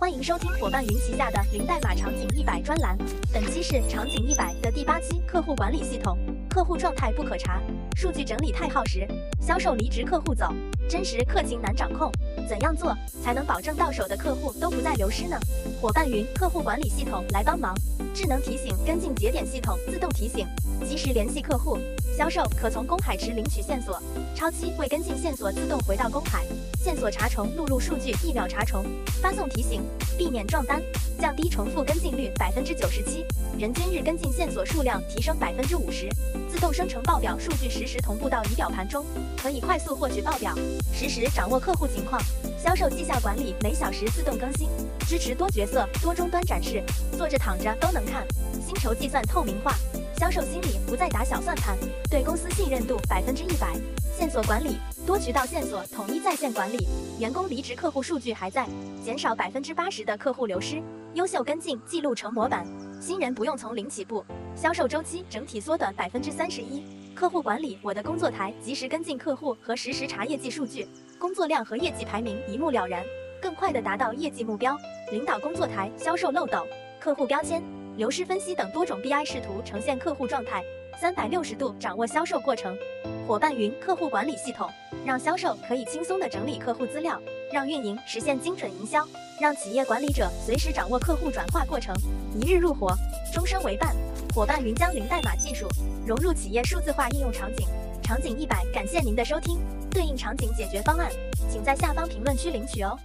欢迎收听伙伴云旗下的零代码场景一百专栏，本期是场景一百的第八期。客户管理系统，客户状态不可查，数据整理太耗时，销售离职客户走，真实客情难掌控，怎样做才能保证到手的客户都不再流失呢？伙伴云客户管理系统来帮忙，智能提醒跟进节点系统自动提醒，及时联系客户。销售可从公海池领取线索，超期未跟进线索自动回到公海，线索查重录入数据一秒查重，发送提醒，避免撞单，降低重复跟进率百分之九十七，人均日跟进线索数量提升百分之五十，自动生成报表数据实时同步到仪表盘中，可以快速获取报表，实时掌握客户情况。销售绩效管理每小时自动更新，支持多角色多终端展示，坐着躺着都能看，薪酬计算透明化。销售心理不再打小算盘，对公司信任度百分之一百。线索管理多渠道线索统一在线管理，员工离职客户数据还在，减少百分之八十的客户流失。优秀跟进记录成模板，新人不用从零起步。销售周期整体缩短百分之三十一。客户管理我的工作台及时跟进客户和实时查业绩数据，工作量和业绩排名一目了然，更快的达到业绩目标。领导工作台销售漏斗、客户标签。流失分析等多种 BI 视图呈现客户状态，三百六十度掌握销售过程。伙伴云客户管理系统让销售可以轻松的整理客户资料，让运营实现精准营销，让企业管理者随时掌握客户转化过程。一日入伙，终身为伴。伙伴云将零代码技术融入企业数字化应用场景。场景一百，感谢您的收听。对应场景解决方案，请在下方评论区领取哦。